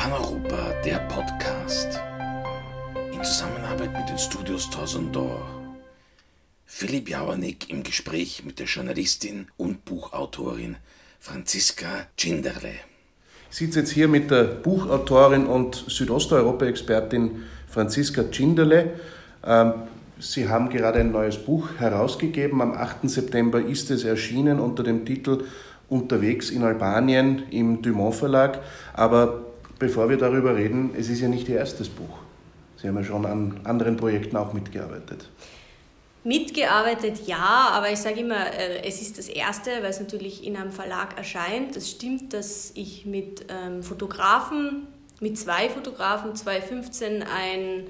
Paneuropa, der Podcast. In Zusammenarbeit mit den Studios Tausendor. Philipp Jauernick im Gespräch mit der Journalistin und Buchautorin Franziska Cinderle. Ich sitze jetzt hier mit der Buchautorin und Südosteuropa-Expertin Franziska Cinderle. Ähm, Sie haben gerade ein neues Buch herausgegeben. Am 8. September ist es erschienen unter dem Titel Unterwegs in Albanien im Dumont Verlag. Aber bevor wir darüber reden, es ist ja nicht Ihr erstes Buch. Sie haben ja schon an anderen Projekten auch mitgearbeitet. Mitgearbeitet ja, aber ich sage immer, äh, es ist das erste, weil es natürlich in einem Verlag erscheint. Es stimmt, dass ich mit ähm, Fotografen, mit zwei Fotografen 2015 ein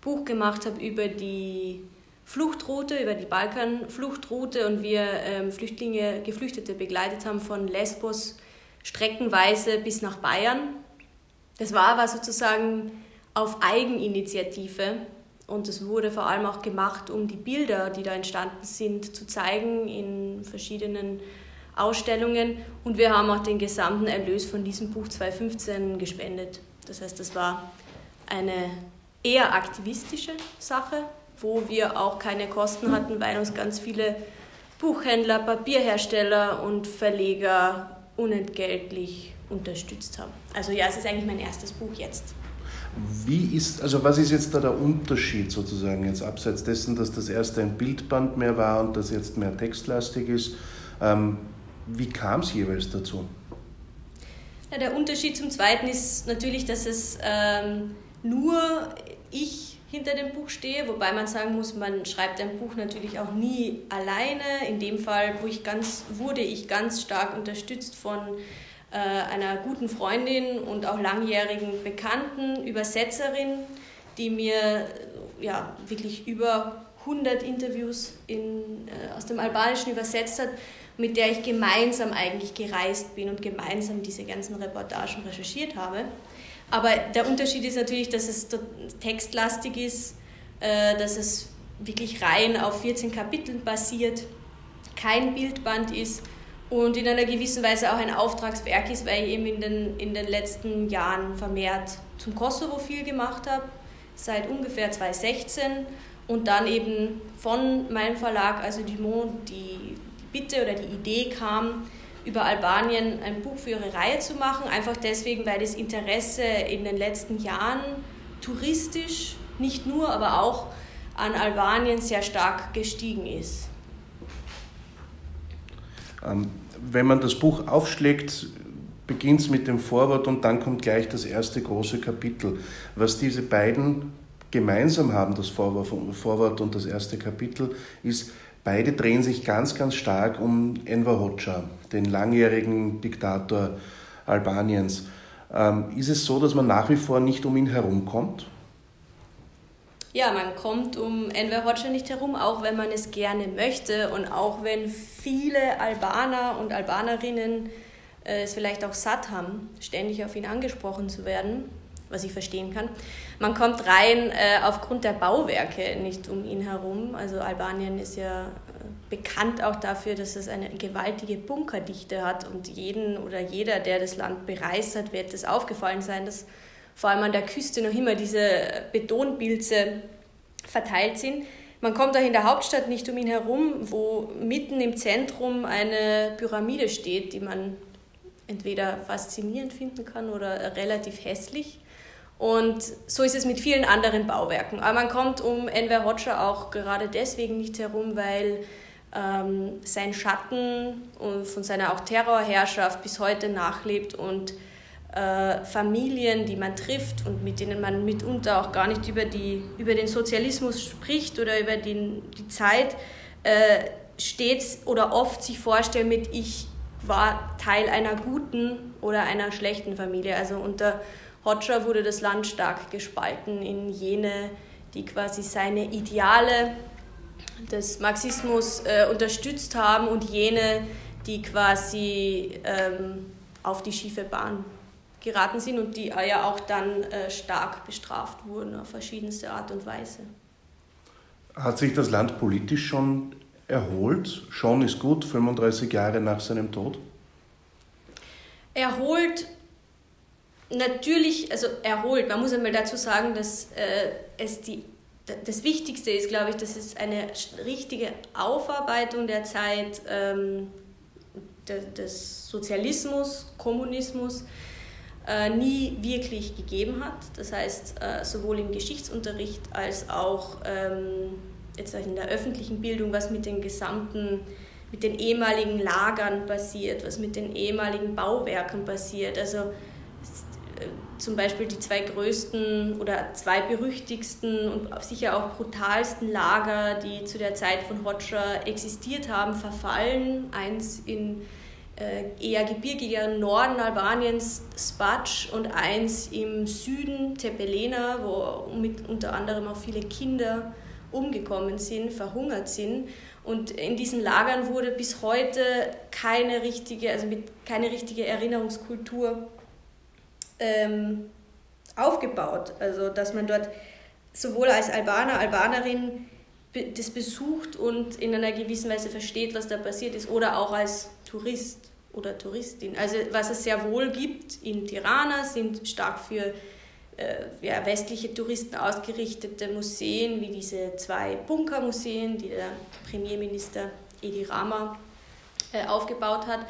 Buch gemacht habe über die Fluchtroute, über die Balkanfluchtroute und wir ähm, Flüchtlinge, Geflüchtete begleitet haben von Lesbos streckenweise bis nach Bayern. Das war aber sozusagen auf Eigeninitiative und es wurde vor allem auch gemacht, um die Bilder, die da entstanden sind, zu zeigen in verschiedenen Ausstellungen. Und wir haben auch den gesamten Erlös von diesem Buch 2015 gespendet. Das heißt, das war eine eher aktivistische Sache, wo wir auch keine Kosten hatten, weil uns ganz viele Buchhändler, Papierhersteller und Verleger unentgeltlich unterstützt haben. Also ja, es ist eigentlich mein erstes Buch jetzt. Wie ist, also was ist jetzt da der Unterschied sozusagen, jetzt abseits dessen, dass das erste ein Bildband mehr war und das jetzt mehr textlastig ist? Ähm, wie kam es jeweils dazu? Ja, der Unterschied zum zweiten ist natürlich, dass es ähm, nur ich hinter dem Buch stehe, wobei man sagen muss, man schreibt ein Buch natürlich auch nie alleine. In dem Fall wo ich ganz, wurde ich ganz stark unterstützt von äh, einer guten Freundin und auch langjährigen Bekannten, Übersetzerin, die mir äh, ja, wirklich über 100 Interviews in, äh, aus dem Albanischen übersetzt hat, mit der ich gemeinsam eigentlich gereist bin und gemeinsam diese ganzen Reportagen recherchiert habe. Aber der Unterschied ist natürlich, dass es textlastig ist, äh, dass es wirklich rein auf 14 Kapiteln basiert, kein Bildband ist und in einer gewissen Weise auch ein Auftragswerk ist, weil ich eben in den, in den letzten Jahren vermehrt zum Kosovo viel gemacht habe, seit ungefähr 2016 und dann eben von meinem Verlag, also Dumont, die, die Bitte oder die Idee kam, über Albanien ein Buch für ihre Reihe zu machen, einfach deswegen, weil das Interesse in den letzten Jahren touristisch, nicht nur, aber auch an Albanien sehr stark gestiegen ist. Ähm, wenn man das Buch aufschlägt, beginnt es mit dem Vorwort und dann kommt gleich das erste große Kapitel. Was diese beiden gemeinsam haben, das Vorwort und das erste Kapitel, ist, beide drehen sich ganz, ganz stark um Enver Hoxha, den langjährigen Diktator Albaniens. Ähm, ist es so, dass man nach wie vor nicht um ihn herumkommt? Ja, man kommt um Enver Hoxha nicht herum, auch wenn man es gerne möchte und auch wenn viele Albaner und Albanerinnen äh, es vielleicht auch satt haben, ständig auf ihn angesprochen zu werden, was ich verstehen kann. Man kommt rein äh, aufgrund der Bauwerke nicht um ihn herum. Also Albanien ist ja äh, bekannt auch dafür, dass es eine gewaltige Bunkerdichte hat und jeden oder jeder, der das Land bereist hat, wird es aufgefallen sein, dass vor allem an der Küste noch immer diese Betonpilze verteilt sind. Man kommt auch in der Hauptstadt nicht um ihn herum, wo mitten im Zentrum eine Pyramide steht, die man entweder faszinierend finden kann oder relativ hässlich. Und so ist es mit vielen anderen Bauwerken. Aber man kommt um Enver Hoxha auch gerade deswegen nicht herum, weil ähm, sein Schatten von seiner auch Terrorherrschaft bis heute nachlebt und äh, Familien, die man trifft und mit denen man mitunter auch gar nicht über, die, über den Sozialismus spricht oder über den, die Zeit, äh, stets oder oft sich vorstellen mit, ich war Teil einer guten oder einer schlechten Familie. Also unter Hoxha wurde das Land stark gespalten in jene, die quasi seine Ideale des Marxismus äh, unterstützt haben und jene, die quasi ähm, auf die schiefe Bahn geraten sind und die ja auch dann äh, stark bestraft wurden auf verschiedenste Art und Weise. Hat sich das Land politisch schon erholt? Schon ist gut, 35 Jahre nach seinem Tod? Erholt natürlich, also erholt. Man muss einmal dazu sagen, dass äh, es die, das Wichtigste ist, glaube ich, dass es eine richtige Aufarbeitung der Zeit ähm, des Sozialismus, Kommunismus nie wirklich gegeben hat. Das heißt, äh, sowohl im Geschichtsunterricht als auch ähm, jetzt in der öffentlichen Bildung, was mit den gesamten, mit den ehemaligen Lagern passiert, was mit den ehemaligen Bauwerken passiert. Also äh, zum Beispiel die zwei größten oder zwei berüchtigsten und sicher auch brutalsten Lager, die zu der Zeit von Hoxha existiert haben, verfallen. Eins in äh, eher gebirgigeren Norden Albaniens, Spac, und eins im Süden, Tepelena, wo mit unter anderem auch viele Kinder umgekommen sind, verhungert sind. Und in diesen Lagern wurde bis heute keine richtige, also mit keine richtige Erinnerungskultur ähm, aufgebaut. Also dass man dort sowohl als Albaner, Albanerin das besucht und in einer gewissen Weise versteht, was da passiert ist, oder auch als Tourist oder Touristin. Also was es sehr wohl gibt in Tirana sind stark für äh, ja, westliche Touristen ausgerichtete Museen, wie diese zwei Bunkermuseen, die der Premierminister Edi Rama äh, aufgebaut hat.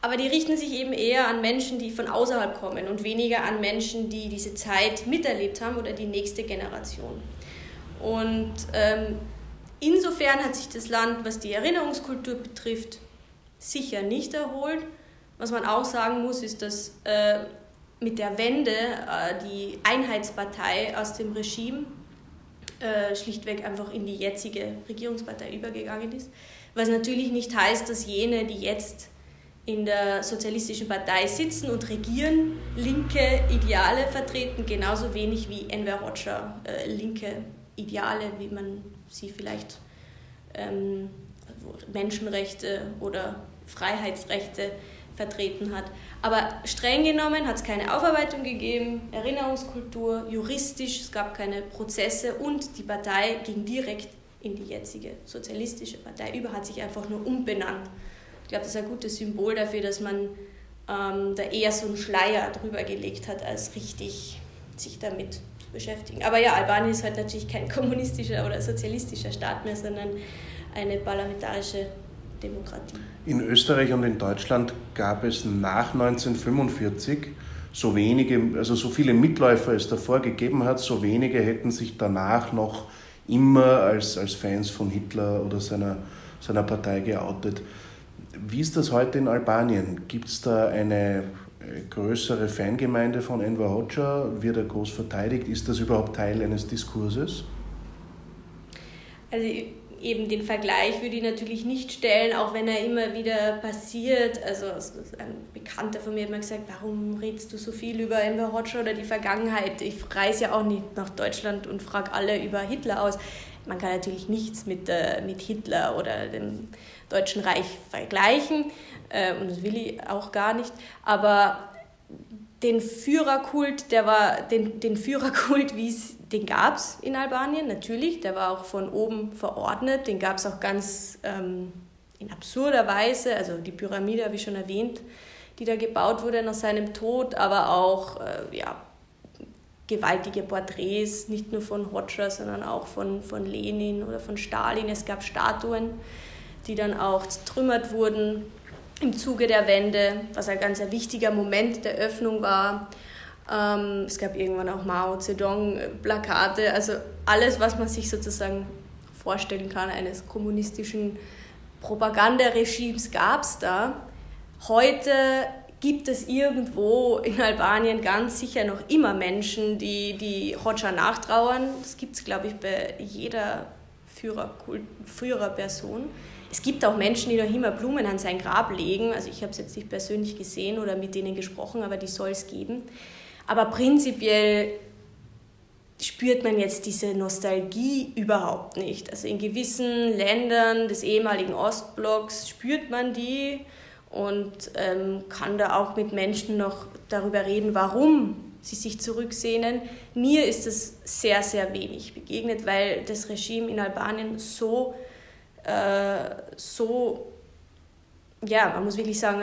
Aber die richten sich eben eher an Menschen, die von außerhalb kommen und weniger an Menschen, die diese Zeit miterlebt haben oder die nächste Generation. Und ähm, insofern hat sich das Land, was die Erinnerungskultur betrifft, sicher nicht erholt. Was man auch sagen muss, ist, dass äh, mit der Wende äh, die Einheitspartei aus dem Regime äh, schlichtweg einfach in die jetzige Regierungspartei übergegangen ist. Was natürlich nicht heißt, dass jene, die jetzt in der sozialistischen Partei sitzen und regieren, linke Ideale vertreten, genauso wenig wie Enver Hoxha äh, linke Ideale, wie man sie vielleicht ähm, Menschenrechte oder Freiheitsrechte vertreten hat. Aber streng genommen hat es keine Aufarbeitung gegeben, Erinnerungskultur, juristisch, es gab keine Prozesse und die Partei ging direkt in die jetzige sozialistische Partei über, hat sich einfach nur umbenannt. Ich glaube, das ist ein gutes Symbol dafür, dass man ähm, da eher so einen Schleier drüber gelegt hat, als richtig sich damit zu beschäftigen. Aber ja, Albanien ist halt natürlich kein kommunistischer oder sozialistischer Staat mehr, sondern eine parlamentarische Demokratie. In Österreich und in Deutschland gab es nach 1945 so wenige, also so viele Mitläufer es davor gegeben hat, so wenige hätten sich danach noch immer als, als Fans von Hitler oder seiner, seiner Partei geoutet. Wie ist das heute in Albanien? Gibt es da eine äh, größere Fangemeinde von Enver Hoxha? Wird er groß verteidigt? Ist das überhaupt Teil eines Diskurses? Also eben den Vergleich würde ich natürlich nicht stellen, auch wenn er immer wieder passiert. Also ein Bekannter von mir hat mir gesagt, warum redest du so viel über Enver Hoxha oder die Vergangenheit? Ich reise ja auch nicht nach Deutschland und frage alle über Hitler aus. Man kann natürlich nichts mit, äh, mit Hitler oder dem Deutschen Reich vergleichen äh, und das will ich auch gar nicht. Aber den Führerkult, der war, den, den Führerkult, wie es den gab es in Albanien, natürlich. Der war auch von oben verordnet. Den gab es auch ganz ähm, in absurder Weise. Also die Pyramide habe ich schon erwähnt, die da gebaut wurde nach seinem Tod, aber auch äh, ja, gewaltige Porträts, nicht nur von Hoxha, sondern auch von, von Lenin oder von Stalin. Es gab Statuen, die dann auch zertrümmert wurden im Zuge der Wende, was ein ganz wichtiger Moment der Öffnung war. Ähm, es gab irgendwann auch Mao Zedong-Plakate, also alles, was man sich sozusagen vorstellen kann, eines kommunistischen Propagandaregimes gab es da. Heute gibt es irgendwo in Albanien ganz sicher noch immer Menschen, die, die Hoxha nachtrauern. Das gibt es, glaube ich, bei jeder Führerkult, Führerperson. Es gibt auch Menschen, die noch immer Blumen an sein Grab legen. Also ich habe es jetzt nicht persönlich gesehen oder mit denen gesprochen, aber die soll es geben. Aber prinzipiell spürt man jetzt diese Nostalgie überhaupt nicht. Also in gewissen Ländern des ehemaligen Ostblocks spürt man die und ähm, kann da auch mit Menschen noch darüber reden, warum sie sich zurücksehnen. Mir ist es sehr, sehr wenig begegnet, weil das Regime in Albanien so, äh, so ja, man muss wirklich sagen,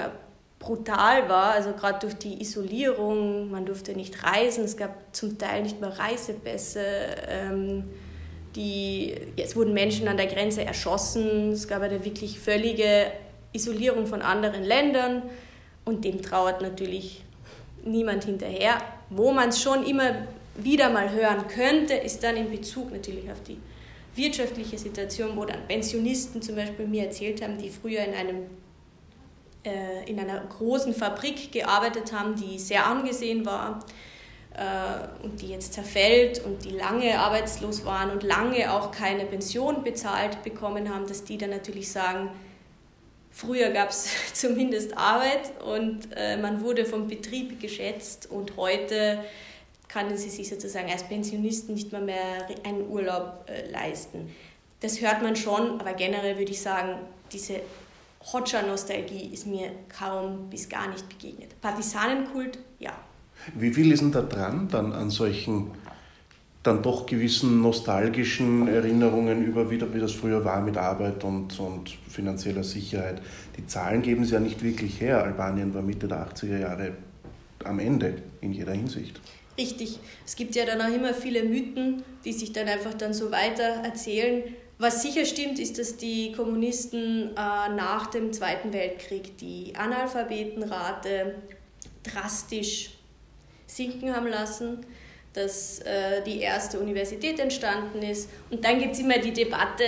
brutal war, also gerade durch die Isolierung, man durfte nicht reisen, es gab zum Teil nicht mehr Reisepässe, ähm, die, es wurden Menschen an der Grenze erschossen, es gab eine wirklich völlige Isolierung von anderen Ländern und dem trauert natürlich niemand hinterher. Wo man es schon immer wieder mal hören könnte, ist dann in Bezug natürlich auf die wirtschaftliche Situation, wo dann Pensionisten zum Beispiel mir erzählt haben, die früher in einem äh, in einer großen Fabrik gearbeitet haben, die sehr angesehen war äh, und die jetzt zerfällt und die lange arbeitslos waren und lange auch keine Pension bezahlt bekommen haben, dass die dann natürlich sagen, früher gab es zumindest Arbeit und äh, man wurde vom Betrieb geschätzt und heute können sie sich sozusagen als Pensionisten nicht mehr, mehr einen Urlaub äh, leisten. Das hört man schon, aber generell würde ich sagen, diese Hotscher-Nostalgie ist mir kaum bis gar nicht begegnet. Partisanenkult, ja. Wie viel ist denn da dran dann an solchen dann doch gewissen nostalgischen Erinnerungen über, wie, wie das früher war mit Arbeit und, und finanzieller Sicherheit? Die Zahlen geben es ja nicht wirklich her. Albanien war Mitte der 80er Jahre am Ende in jeder Hinsicht. Richtig. Es gibt ja dann auch immer viele Mythen, die sich dann einfach dann so weiter erzählen. Was sicher stimmt, ist, dass die Kommunisten äh, nach dem Zweiten Weltkrieg die Analphabetenrate drastisch sinken haben lassen, dass äh, die erste Universität entstanden ist. Und dann gibt es immer die Debatte,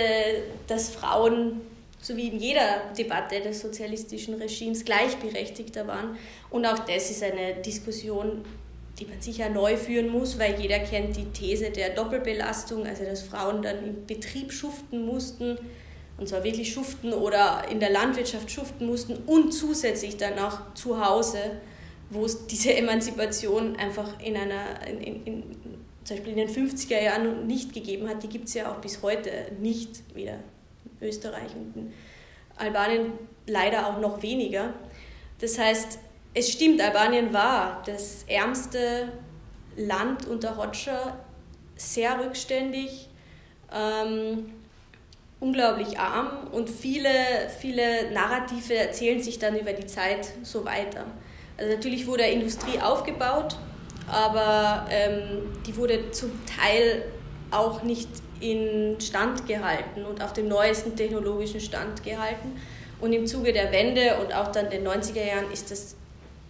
dass Frauen, so wie in jeder Debatte des sozialistischen Regimes, gleichberechtigter waren. Und auch das ist eine Diskussion, die man sicher neu führen muss, weil jeder kennt die These der Doppelbelastung, also dass Frauen dann im Betrieb schuften mussten, und zwar wirklich schuften oder in der Landwirtschaft schuften mussten und zusätzlich dann auch zu Hause, wo es diese Emanzipation einfach in einer, in, in, in, zum Beispiel in den 50er Jahren nicht gegeben hat, die gibt es ja auch bis heute nicht, weder in Österreich und in Albanien leider auch noch weniger. Das heißt, es stimmt, Albanien war das ärmste Land unter Hoxha, sehr rückständig, ähm, unglaublich arm und viele, viele Narrative erzählen sich dann über die Zeit so weiter. Also natürlich wurde Industrie aufgebaut, aber ähm, die wurde zum Teil auch nicht in Stand gehalten und auf dem neuesten technologischen Stand gehalten. Und im Zuge der Wende und auch dann den 90er Jahren ist das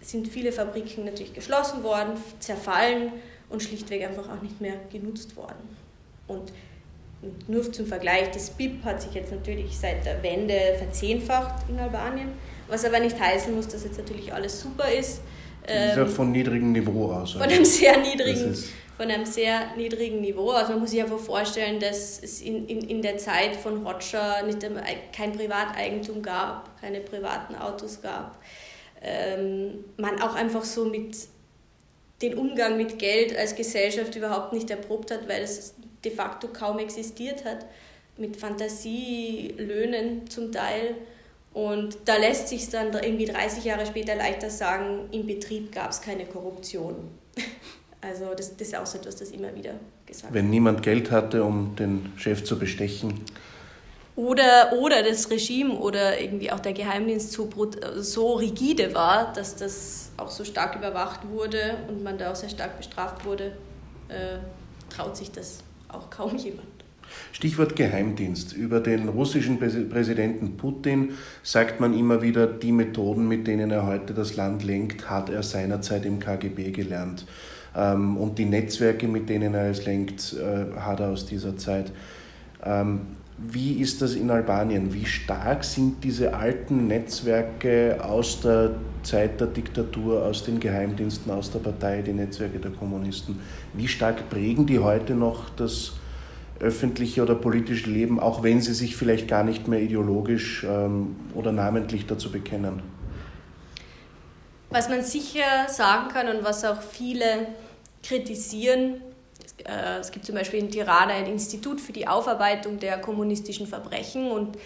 sind viele Fabriken natürlich geschlossen worden, zerfallen und schlichtweg einfach auch nicht mehr genutzt worden. Und nur zum Vergleich, das BIP hat sich jetzt natürlich seit der Wende verzehnfacht in Albanien, was aber nicht heißen muss, dass jetzt natürlich alles super ist. Das ähm, von niedrigem Niveau aus. Von einem sehr niedrigen, von einem sehr niedrigen Niveau. Also man muss sich einfach vorstellen, dass es in, in, in der Zeit von Hoxha nicht kein Privateigentum gab, keine privaten Autos gab ähm, man auch einfach so mit den Umgang mit Geld als Gesellschaft überhaupt nicht erprobt hat, weil es de facto kaum existiert hat, mit Fantasielöhnen zum Teil. Und da lässt sich dann irgendwie 30 Jahre später leichter sagen, im Betrieb gab es keine Korruption. Also das, das ist auch so etwas, das immer wieder gesagt wird. Wenn niemand Geld hatte, um den Chef zu bestechen, oder, oder das Regime oder irgendwie auch der Geheimdienst so, so rigide war, dass das auch so stark überwacht wurde und man da auch sehr stark bestraft wurde, äh, traut sich das auch kaum jemand. Stichwort Geheimdienst. Über den russischen Präsidenten Putin sagt man immer wieder, die Methoden, mit denen er heute das Land lenkt, hat er seinerzeit im KGB gelernt. Ähm, und die Netzwerke, mit denen er es lenkt, äh, hat er aus dieser Zeit. Wie ist das in Albanien? Wie stark sind diese alten Netzwerke aus der Zeit der Diktatur, aus den Geheimdiensten, aus der Partei, die Netzwerke der Kommunisten? Wie stark prägen die heute noch das öffentliche oder politische Leben, auch wenn sie sich vielleicht gar nicht mehr ideologisch ähm, oder namentlich dazu bekennen? Was man sicher sagen kann und was auch viele kritisieren, äh, es gibt zum Beispiel in Tirana ein Institut für die Aufarbeitung der kommunistischen Verbrechen und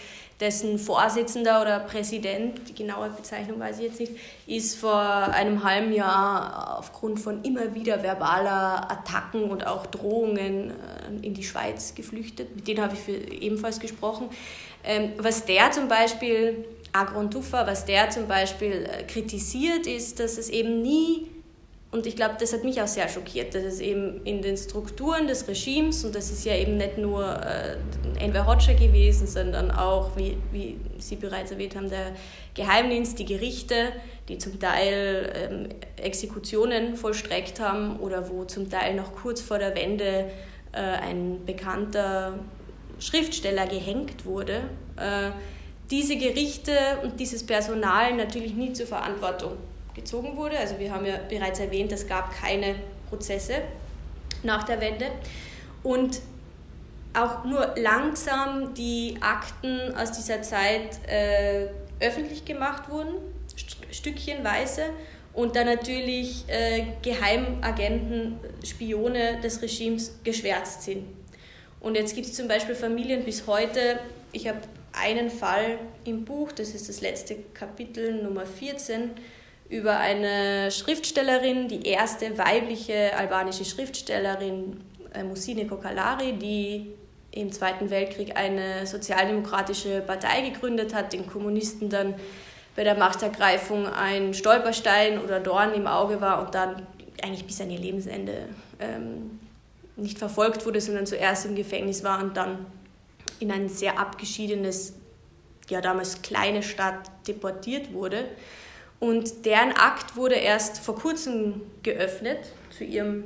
dessen Vorsitzender oder Präsident, die genaue Bezeichnung weiß ich jetzt nicht, ist vor einem halben Jahr aufgrund von immer wieder verbaler Attacken und auch Drohungen äh, in die Schweiz geflüchtet. Mit denen habe ich ebenfalls gesprochen. Ähm, was der zum Beispiel Agron Tuffa, was der zum Beispiel äh, kritisiert, ist, dass es eben nie und ich glaube, das hat mich auch sehr schockiert, dass es eben in den Strukturen des Regimes, und das ist ja eben nicht nur äh, Enver Hoxha gewesen, sondern auch, wie, wie Sie bereits erwähnt haben, der Geheimdienst, die Gerichte, die zum Teil ähm, Exekutionen vollstreckt haben oder wo zum Teil noch kurz vor der Wende äh, ein bekannter Schriftsteller gehängt wurde. Äh, diese Gerichte und dieses Personal natürlich nie zur Verantwortung gezogen wurde. Also wir haben ja bereits erwähnt, es gab keine Prozesse nach der Wende. Und auch nur langsam die Akten aus dieser Zeit äh, öffentlich gemacht wurden, st stückchenweise. Und dann natürlich äh, Geheimagenten, Spione des Regimes geschwärzt sind. Und jetzt gibt es zum Beispiel Familien bis heute, ich habe einen Fall im Buch, das ist das letzte Kapitel Nummer 14, über eine Schriftstellerin, die erste weibliche albanische Schriftstellerin, äh, Musine Kokalari, die im Zweiten Weltkrieg eine sozialdemokratische Partei gegründet hat, den Kommunisten dann bei der Machtergreifung ein Stolperstein oder Dorn im Auge war und dann eigentlich bis an ihr Lebensende ähm, nicht verfolgt wurde, sondern zuerst im Gefängnis war und dann in ein sehr abgeschiedenes, ja damals kleine Stadt deportiert wurde. Und deren Akt wurde erst vor kurzem geöffnet zu ihrem,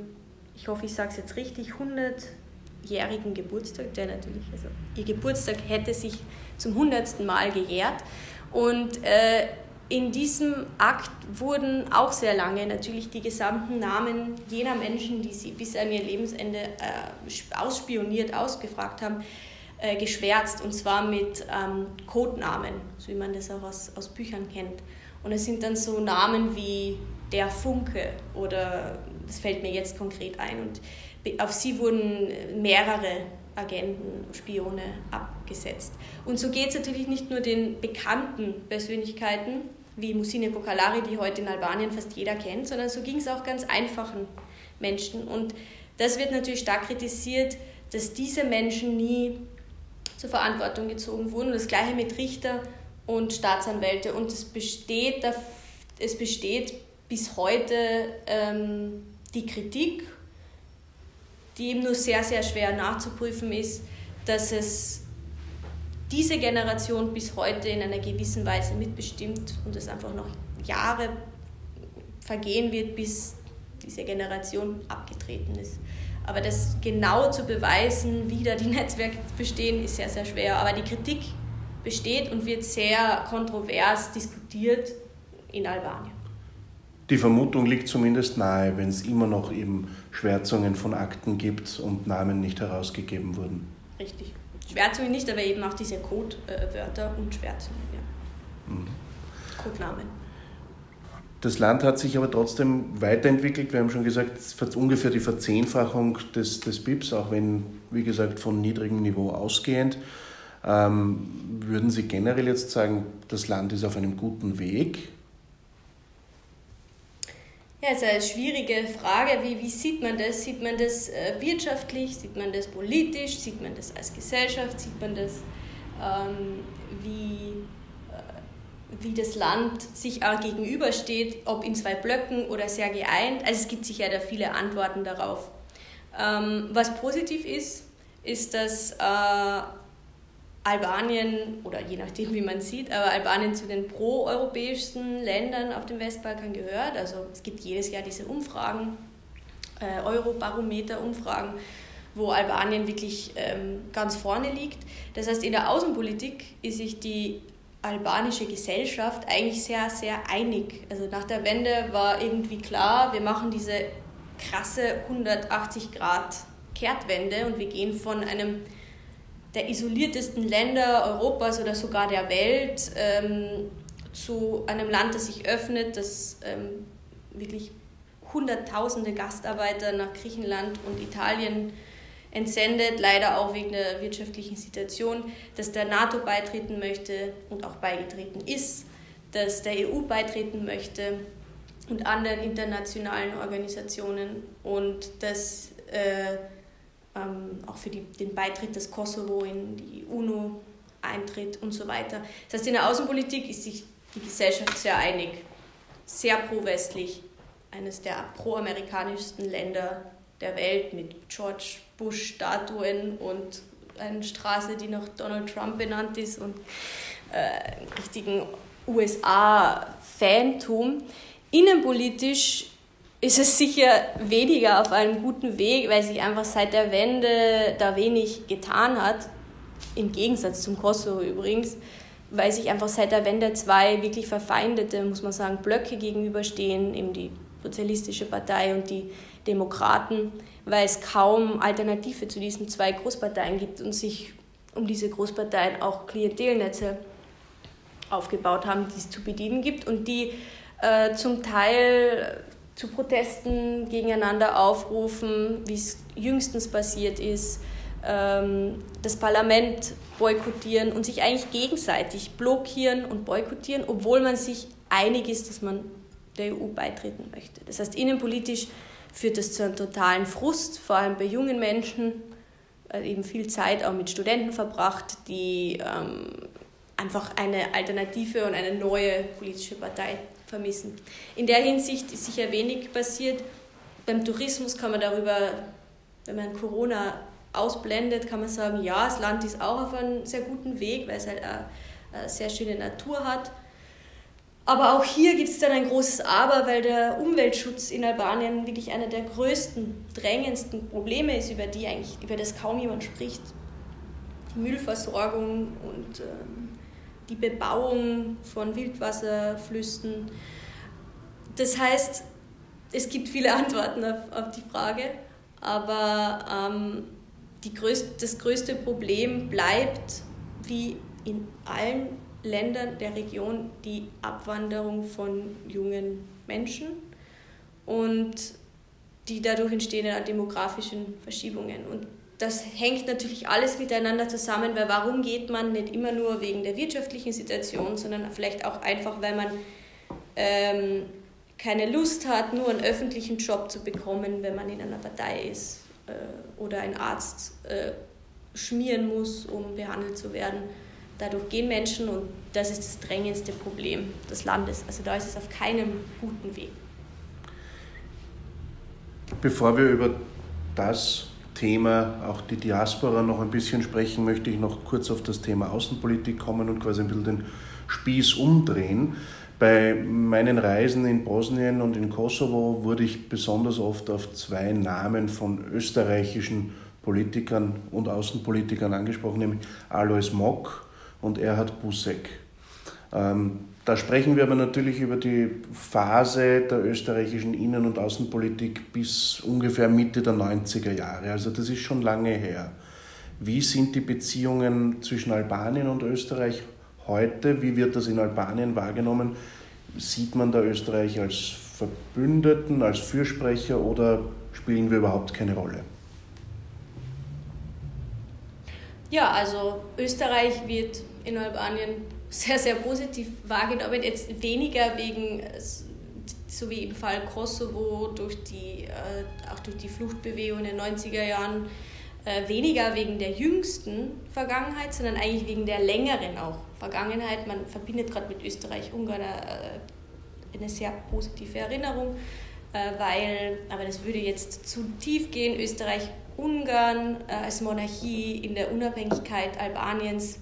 ich hoffe, ich sage es jetzt richtig, 100-jährigen Geburtstag, der natürlich, also ihr Geburtstag hätte sich zum 100. Mal gejährt. Und äh, in diesem Akt wurden auch sehr lange natürlich die gesamten Namen jener Menschen, die sie bis an ihr Lebensende äh, ausspioniert, ausgefragt haben, äh, geschwärzt. Und zwar mit ähm, Codenamen, so wie man das auch aus, aus Büchern kennt. Und es sind dann so Namen wie der Funke oder das fällt mir jetzt konkret ein. Und auf sie wurden mehrere Agenten, Spione abgesetzt. Und so geht es natürlich nicht nur den bekannten Persönlichkeiten wie Musine Kokalari, die heute in Albanien fast jeder kennt, sondern so ging es auch ganz einfachen Menschen. Und das wird natürlich stark kritisiert, dass diese Menschen nie zur Verantwortung gezogen wurden. Und das gleiche mit Richter und Staatsanwälte. Und es besteht, es besteht bis heute ähm, die Kritik, die eben nur sehr, sehr schwer nachzuprüfen ist, dass es diese Generation bis heute in einer gewissen Weise mitbestimmt und es einfach noch Jahre vergehen wird, bis diese Generation abgetreten ist. Aber das genau zu beweisen, wie da die Netzwerke bestehen, ist sehr, sehr schwer. Aber die Kritik besteht und wird sehr kontrovers diskutiert in Albanien. Die Vermutung liegt zumindest nahe, wenn es immer noch eben Schwärzungen von Akten gibt und Namen nicht herausgegeben wurden. Richtig. Schwärzungen nicht, aber eben auch diese Codewörter und Schwärzungen. Ja. Mhm. Codenamen. Das Land hat sich aber trotzdem weiterentwickelt. Wir haben schon gesagt, ungefähr die Verzehnfachung des, des BIPs, auch wenn, wie gesagt, von niedrigem Niveau ausgehend. Ähm, würden Sie generell jetzt sagen, das Land ist auf einem guten Weg? Ja, es ist eine schwierige Frage. Wie, wie sieht man das? Sieht man das äh, wirtschaftlich? Sieht man das politisch? Sieht man das als Gesellschaft? Sieht man das, ähm, wie, äh, wie das Land sich auch gegenübersteht, ob in zwei Blöcken oder sehr geeint? Also es gibt sicher da viele Antworten darauf. Ähm, was positiv ist, ist, dass äh, Albanien, oder je nachdem, wie man sieht, aber Albanien zu den proeuropäischsten Ländern auf dem Westbalkan gehört. Also es gibt jedes Jahr diese Umfragen, äh, Eurobarometer-Umfragen, wo Albanien wirklich ähm, ganz vorne liegt. Das heißt, in der Außenpolitik ist sich die albanische Gesellschaft eigentlich sehr, sehr einig. Also nach der Wende war irgendwie klar, wir machen diese krasse 180 Grad Kehrtwende und wir gehen von einem der isoliertesten Länder Europas oder sogar der Welt ähm, zu einem Land, das sich öffnet, das ähm, wirklich Hunderttausende Gastarbeiter nach Griechenland und Italien entsendet, leider auch wegen der wirtschaftlichen Situation, dass der NATO beitreten möchte und auch beigetreten ist, dass der EU beitreten möchte und anderen internationalen Organisationen und dass äh, ähm, auch für die, den Beitritt des Kosovo in die UNO eintritt und so weiter. Das heißt, in der Außenpolitik ist sich die Gesellschaft sehr einig, sehr pro-westlich, eines der pro-amerikanischsten Länder der Welt mit George Bush-Statuen und einer Straße, die nach Donald Trump benannt ist und äh, richtigen USA-Fantum. Innenpolitisch ist es sicher weniger auf einem guten Weg, weil sich einfach seit der Wende da wenig getan hat. Im Gegensatz zum Kosovo übrigens, weil sich einfach seit der Wende zwei wirklich verfeindete, muss man sagen, Blöcke gegenüberstehen, eben die Sozialistische Partei und die Demokraten, weil es kaum Alternative zu diesen zwei Großparteien gibt und sich um diese Großparteien auch Klientelnetze aufgebaut haben, die es zu bedienen gibt und die äh, zum Teil zu Protesten gegeneinander aufrufen, wie es jüngstens passiert ist, ähm, das Parlament boykottieren und sich eigentlich gegenseitig blockieren und boykottieren, obwohl man sich einig ist, dass man der EU beitreten möchte. Das heißt, innenpolitisch führt das zu einem totalen Frust, vor allem bei jungen Menschen, äh, eben viel Zeit auch mit Studenten verbracht, die ähm, einfach eine Alternative und eine neue politische Partei vermissen. In der Hinsicht ist sicher wenig passiert. Beim Tourismus kann man darüber, wenn man Corona ausblendet, kann man sagen, ja, das Land ist auch auf einem sehr guten Weg, weil es halt eine, eine sehr schöne Natur hat. Aber auch hier gibt es dann ein großes Aber, weil der Umweltschutz in Albanien wirklich einer der größten, drängendsten Probleme ist, über die eigentlich, über das kaum jemand spricht. Die Müllversorgung und ähm, die Bebauung von Wildwasserflüssen. Das heißt, es gibt viele Antworten auf, auf die Frage, aber ähm, die größte, das größte Problem bleibt, wie in allen Ländern der Region, die Abwanderung von jungen Menschen und die dadurch entstehenden demografischen Verschiebungen. Und das hängt natürlich alles miteinander zusammen, weil warum geht man nicht immer nur wegen der wirtschaftlichen Situation, sondern vielleicht auch einfach, weil man ähm, keine Lust hat, nur einen öffentlichen Job zu bekommen, wenn man in einer Partei ist äh, oder ein Arzt äh, schmieren muss, um behandelt zu werden. Dadurch gehen Menschen und das ist das drängendste Problem des Landes. Also da ist es auf keinem guten Weg. Bevor wir über das Thema, auch die Diaspora, noch ein bisschen sprechen, möchte ich noch kurz auf das Thema Außenpolitik kommen und quasi ein bisschen den Spieß umdrehen. Bei meinen Reisen in Bosnien und in Kosovo wurde ich besonders oft auf zwei Namen von österreichischen Politikern und Außenpolitikern angesprochen, nämlich Alois Mock und Erhard Busek. Ähm, da sprechen wir aber natürlich über die Phase der österreichischen Innen- und Außenpolitik bis ungefähr Mitte der 90er Jahre. Also das ist schon lange her. Wie sind die Beziehungen zwischen Albanien und Österreich heute? Wie wird das in Albanien wahrgenommen? Sieht man da Österreich als Verbündeten, als Fürsprecher oder spielen wir überhaupt keine Rolle? Ja, also Österreich wird in Albanien sehr, sehr positiv wahrgenommen. Jetzt weniger wegen, so wie im Fall Kosovo, durch die, äh, auch durch die Fluchtbewegung in den 90er Jahren, äh, weniger wegen der jüngsten Vergangenheit, sondern eigentlich wegen der längeren auch Vergangenheit. Man verbindet gerade mit Österreich-Ungarn äh, eine sehr positive Erinnerung, weil, aber das würde jetzt zu tief gehen, Österreich-Ungarn als Monarchie in der Unabhängigkeit Albaniens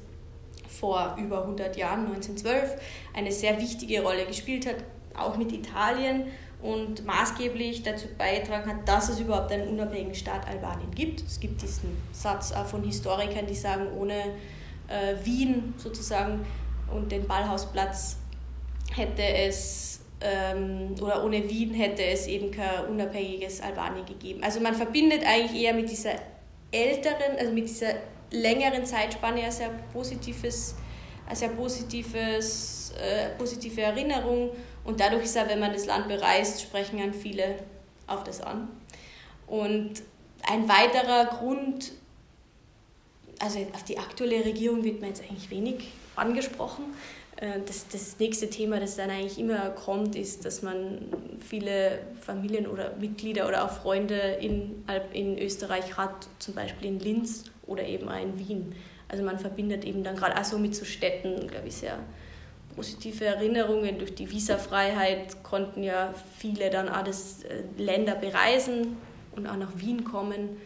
vor über 100 Jahren, 1912, eine sehr wichtige Rolle gespielt hat, auch mit Italien und maßgeblich dazu beigetragen hat, dass es überhaupt einen unabhängigen Staat Albanien gibt. Es gibt diesen Satz auch von Historikern, die sagen, ohne äh, Wien sozusagen und den Ballhausplatz hätte es ähm, oder ohne Wien hätte es eben kein unabhängiges Albanien gegeben. Also man verbindet eigentlich eher mit dieser älteren, also mit dieser längeren Zeitspanne ein sehr positives, ein sehr positives, äh, positive Erinnerung und dadurch ist auch, wenn man das Land bereist, sprechen dann viele auf das an. Und ein weiterer Grund, also auf die aktuelle Regierung wird man jetzt eigentlich wenig angesprochen. Äh, das, das nächste Thema, das dann eigentlich immer kommt, ist, dass man viele Familien oder Mitglieder oder auch Freunde in, in Österreich hat, zum Beispiel in Linz oder eben auch in Wien. Also man verbindet eben dann gerade auch so mit so Städten, glaube ich, sehr positive Erinnerungen. Durch die Visafreiheit konnten ja viele dann auch das äh, Länder bereisen und auch nach Wien kommen.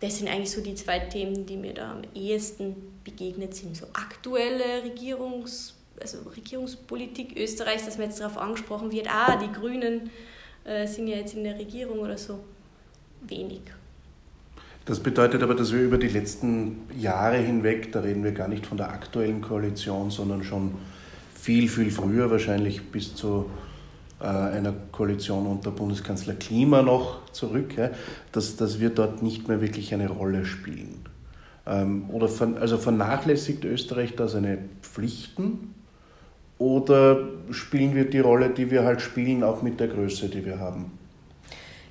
Das sind eigentlich so die zwei Themen, die mir da am ehesten begegnet sind. So aktuelle Regierungs, also Regierungspolitik Österreichs, dass man jetzt darauf angesprochen wird, ah, die Grünen äh, sind ja jetzt in der Regierung oder so. Wenig. Das bedeutet aber, dass wir über die letzten Jahre hinweg, da reden wir gar nicht von der aktuellen Koalition, sondern schon viel, viel früher, wahrscheinlich bis zu äh, einer Koalition unter Bundeskanzler Klima noch zurück, ja, dass, dass wir dort nicht mehr wirklich eine Rolle spielen. Ähm, oder von, also vernachlässigt Österreich da seine Pflichten oder spielen wir die Rolle, die wir halt spielen, auch mit der Größe, die wir haben?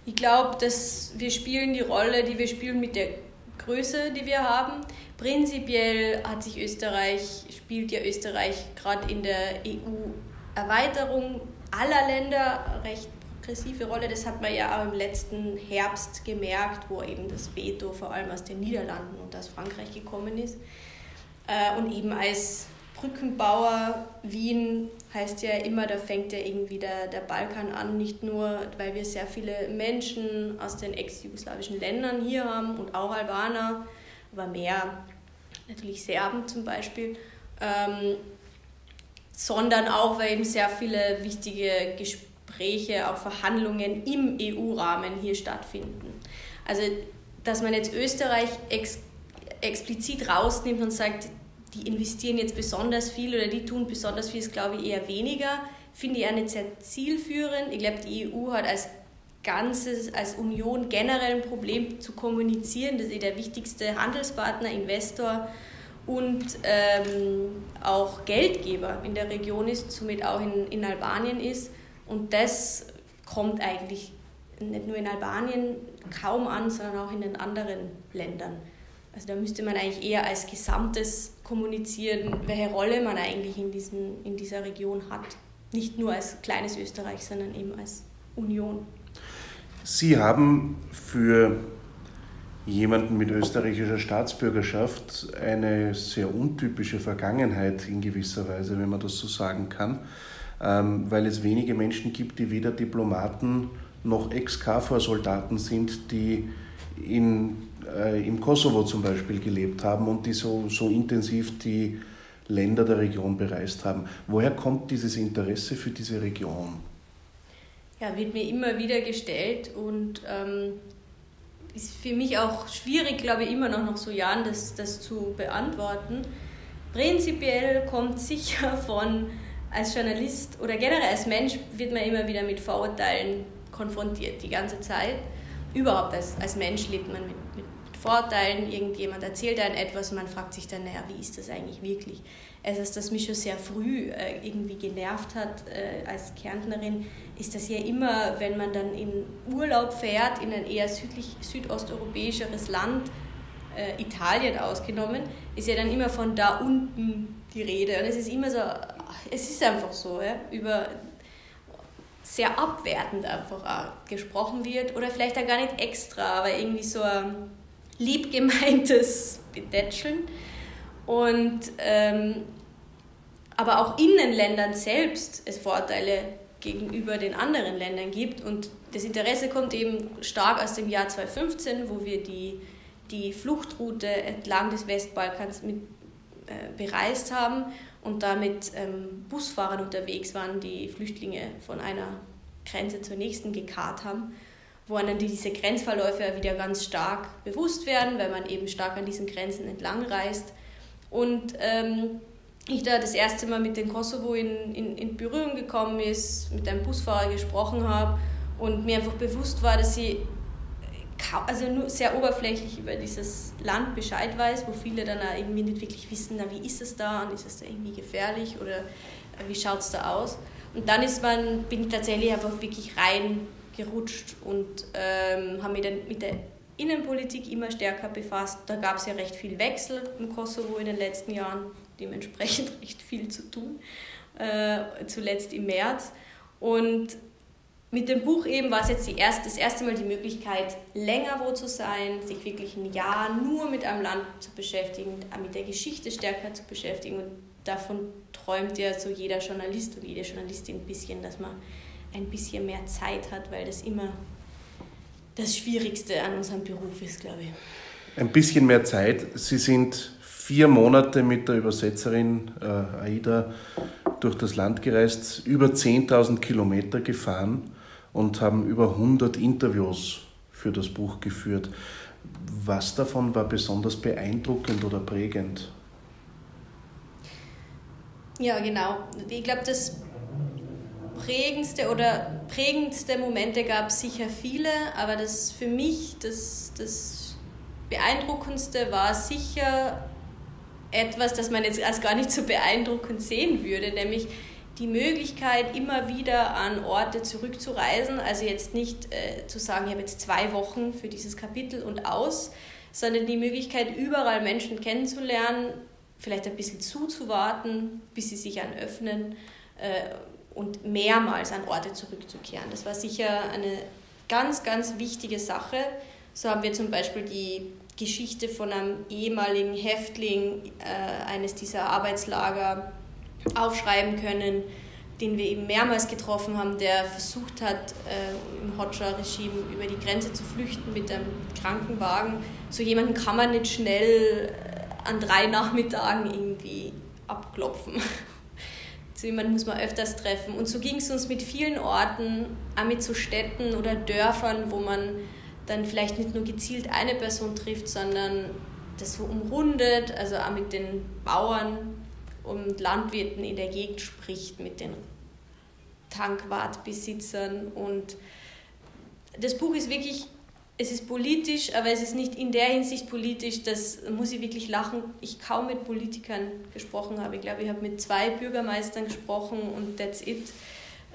Ich glaube, dass wir spielen die Rolle, die wir spielen mit der Größe, die wir haben. Prinzipiell hat sich Österreich, spielt ja Österreich gerade in der EU-Erweiterung aller Länder recht progressive Rolle. Das hat man ja auch im letzten Herbst gemerkt, wo eben das Veto vor allem aus den Niederlanden und aus Frankreich gekommen ist. Äh, und eben als Brückenbauer Wien heißt ja immer, da fängt ja irgendwie der, der Balkan an, nicht nur, weil wir sehr viele Menschen aus den ex-jugoslawischen Ländern hier haben und auch Albaner, aber mehr natürlich Serben zum Beispiel, ähm, sondern auch, weil eben sehr viele wichtige Gespräche, auch Verhandlungen im EU-Rahmen hier stattfinden. Also, dass man jetzt Österreich ex explizit rausnimmt und sagt, die investieren jetzt besonders viel oder die tun besonders viel, ist glaube ich eher weniger. Finde ich auch nicht sehr zielführend. Ich glaube, die EU hat als Ganzes, als Union generell ein Problem zu kommunizieren, dass sie der wichtigste Handelspartner, Investor und ähm, auch Geldgeber in der Region ist, somit auch in, in Albanien ist. Und das kommt eigentlich nicht nur in Albanien kaum an, sondern auch in den anderen Ländern. Also da müsste man eigentlich eher als Gesamtes kommunizieren, welche Rolle man eigentlich in, diesen, in dieser Region hat. Nicht nur als kleines Österreich, sondern eben als Union. Sie haben für jemanden mit österreichischer Staatsbürgerschaft eine sehr untypische Vergangenheit in gewisser Weise, wenn man das so sagen kann, ähm, weil es wenige Menschen gibt, die weder Diplomaten noch Ex-KFOR-Soldaten sind, die in äh, im Kosovo zum Beispiel gelebt haben und die so, so intensiv die Länder der Region bereist haben. Woher kommt dieses Interesse für diese Region? Ja, wird mir immer wieder gestellt und ähm, ist für mich auch schwierig, glaube ich, immer noch nach so Jahren das, das zu beantworten. Prinzipiell kommt sicher von, als Journalist oder generell als Mensch wird man immer wieder mit Vorurteilen konfrontiert, die ganze Zeit. Überhaupt als, als Mensch lebt man mit, mit Vorteilen. Irgendjemand erzählt einem etwas und man fragt sich dann, naja, wie ist das eigentlich wirklich? Also, dass das mich schon sehr früh äh, irgendwie genervt hat äh, als Kärntnerin, ist das ja immer, wenn man dann in Urlaub fährt, in ein eher südlich, südosteuropäischeres Land, äh, Italien ausgenommen, ist ja dann immer von da unten die Rede. Und es ist immer so, es ist einfach so, ja, über sehr abwertend einfach auch gesprochen wird oder vielleicht auch gar nicht extra, aber irgendwie so ein lieb gemeintes Betätscheln. Und, ähm, aber auch in den Ländern selbst es Vorteile gegenüber den anderen Ländern gibt. Und das Interesse kommt eben stark aus dem Jahr 2015, wo wir die, die Fluchtroute entlang des Westbalkans mit, äh, bereist haben und da mit ähm, Busfahrern unterwegs waren, die Flüchtlinge von einer Grenze zur nächsten gekarrt haben wo dann diese Grenzverläufe wieder ganz stark bewusst werden, weil man eben stark an diesen Grenzen entlang reist. Und ähm, ich da das erste Mal mit dem Kosovo in, in, in Berührung gekommen ist, mit einem Busfahrer gesprochen habe und mir einfach bewusst war, dass sie also nur sehr oberflächlich über dieses Land Bescheid weiß, wo viele dann auch irgendwie nicht wirklich wissen, na, wie ist es da und ist es da irgendwie gefährlich oder äh, wie schaut es da aus. Und dann ist man, bin ich tatsächlich einfach wirklich rein gerutscht und ähm, haben mich dann mit der Innenpolitik immer stärker befasst. Da gab es ja recht viel Wechsel im Kosovo in den letzten Jahren, dementsprechend recht viel zu tun, äh, zuletzt im März. Und mit dem Buch eben war es jetzt die erste, das erste Mal die Möglichkeit, länger wo zu sein, sich wirklich ein Jahr nur mit einem Land zu beschäftigen, mit der Geschichte stärker zu beschäftigen. Und davon träumt ja so jeder Journalist und jede Journalistin ein bisschen, dass man ein bisschen mehr Zeit hat, weil das immer das Schwierigste an unserem Beruf ist, glaube ich. Ein bisschen mehr Zeit. Sie sind vier Monate mit der Übersetzerin äh, Aida durch das Land gereist, über 10.000 Kilometer gefahren und haben über 100 Interviews für das Buch geführt. Was davon war besonders beeindruckend oder prägend? Ja, genau. Ich glaube, das prägendste oder prägendste Momente gab es sicher viele, aber das für mich das, das beeindruckendste war sicher etwas, das man jetzt als gar nicht so beeindruckend sehen würde, nämlich die Möglichkeit, immer wieder an Orte zurückzureisen. Also jetzt nicht äh, zu sagen, ich habe jetzt zwei Wochen für dieses Kapitel und aus, sondern die Möglichkeit, überall Menschen kennenzulernen, vielleicht ein bisschen zuzuwarten, bis sie sich anöffnen äh, und mehrmals an Orte zurückzukehren. Das war sicher eine ganz, ganz wichtige Sache. So haben wir zum Beispiel die Geschichte von einem ehemaligen Häftling äh, eines dieser Arbeitslager aufschreiben können, den wir eben mehrmals getroffen haben, der versucht hat, äh, im Hotscha-Regime über die Grenze zu flüchten mit einem Krankenwagen. So jemanden kann man nicht schnell äh, an drei Nachmittagen irgendwie abklopfen. So jemanden muss man öfters treffen. Und so ging es uns mit vielen Orten, auch mit so Städten oder Dörfern, wo man dann vielleicht nicht nur gezielt eine Person trifft, sondern das so umrundet, also auch mit den Bauern und Landwirten in der Gegend spricht, mit den Tankwartbesitzern. Und das Buch ist wirklich, es ist politisch, aber es ist nicht in der Hinsicht politisch, das muss ich wirklich lachen, ich kaum mit Politikern gesprochen habe. Ich glaube, ich habe mit zwei Bürgermeistern gesprochen und that's it.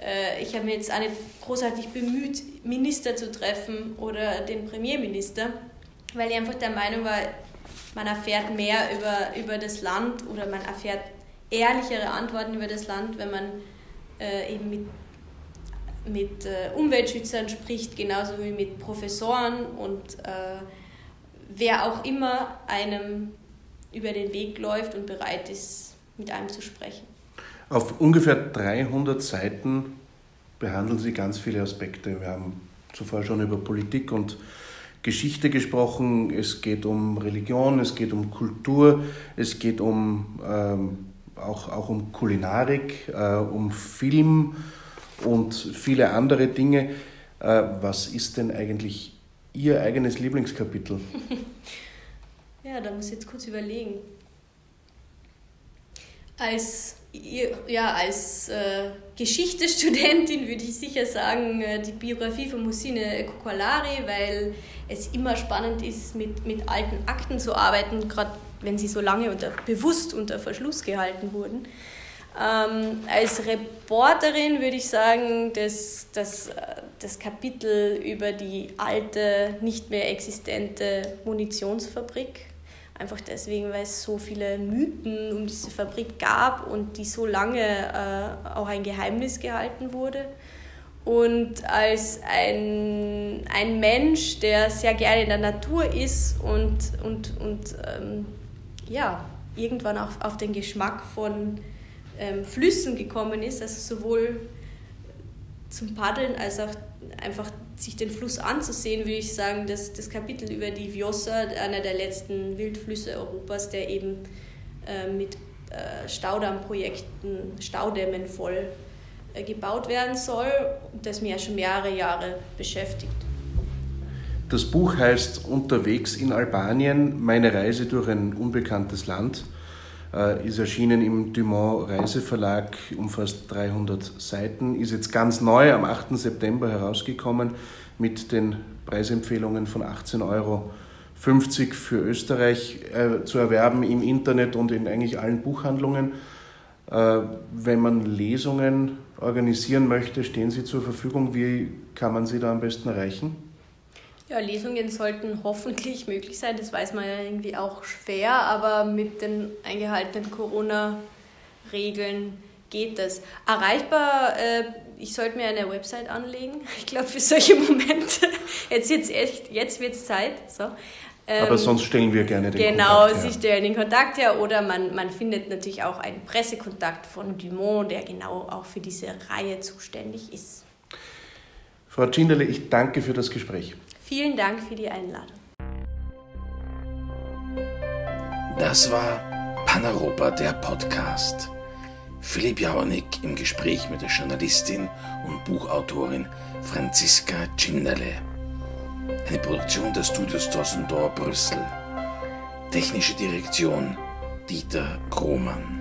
Äh, ich habe mir jetzt auch nicht großartig bemüht, Minister zu treffen oder den Premierminister, weil ich einfach der Meinung war, man erfährt mehr über, über das Land oder man erfährt ehrlichere Antworten über das Land, wenn man äh, eben mit, mit äh, Umweltschützern spricht, genauso wie mit Professoren und äh, wer auch immer einem über den Weg läuft und bereit ist, mit einem zu sprechen. Auf ungefähr 300 Seiten behandeln Sie ganz viele Aspekte. Wir haben zuvor schon über Politik und Geschichte gesprochen. Es geht um Religion, es geht um Kultur, es geht um ähm, auch, auch um Kulinarik, äh, um Film und viele andere Dinge. Äh, was ist denn eigentlich Ihr eigenes Lieblingskapitel? ja, da muss ich jetzt kurz überlegen. Als, ja, als äh, Geschichtsstudentin würde ich sicher sagen, äh, die Biografie von Musine Kokolari, weil es immer spannend ist, mit, mit alten Akten zu arbeiten, gerade wenn sie so lange unter, bewusst unter Verschluss gehalten wurden. Ähm, als Reporterin würde ich sagen, dass, dass das Kapitel über die alte, nicht mehr existente Munitionsfabrik, einfach deswegen, weil es so viele Mythen um diese Fabrik gab und die so lange äh, auch ein Geheimnis gehalten wurde. Und als ein, ein Mensch, der sehr gerne in der Natur ist und, und, und ähm, ja, irgendwann auch auf den Geschmack von ähm, Flüssen gekommen ist, also sowohl zum Paddeln als auch einfach sich den Fluss anzusehen, würde ich sagen, dass das Kapitel über die Vjosa, einer der letzten Wildflüsse Europas, der eben äh, mit äh, Staudammprojekten, Staudämmen voll äh, gebaut werden soll, das mir ja schon mehrere Jahre beschäftigt. Das Buch heißt Unterwegs in Albanien, meine Reise durch ein unbekanntes Land, ist erschienen im Dumont Reiseverlag, umfasst 300 Seiten, ist jetzt ganz neu am 8. September herausgekommen mit den Preisempfehlungen von 18 Euro 50 für Österreich äh, zu erwerben im Internet und in eigentlich allen Buchhandlungen. Äh, wenn man Lesungen organisieren möchte, stehen Sie zur Verfügung. Wie kann man Sie da am besten erreichen? Ja, Lesungen sollten hoffentlich möglich sein. Das weiß man ja irgendwie auch schwer, aber mit den eingehaltenen Corona-Regeln geht das. Erreichbar äh, ich sollte mir eine Website anlegen. Ich glaube, für solche Momente, jetzt, jetzt, echt, jetzt wird es Zeit. So. Ähm, Aber sonst stellen wir gerne den genau, Kontakt her. Genau, Sie stellen den Kontakt her oder man, man findet natürlich auch einen Pressekontakt von Dumont, der genau auch für diese Reihe zuständig ist. Frau Cinderle, ich danke für das Gespräch. Vielen Dank für die Einladung. Das war Paneuropa, der Podcast. Philipp Jauernick im Gespräch mit der Journalistin und Buchautorin Franziska Cinderle. Eine Produktion der Studios Tossendor Brüssel. Technische Direktion Dieter Grohmann.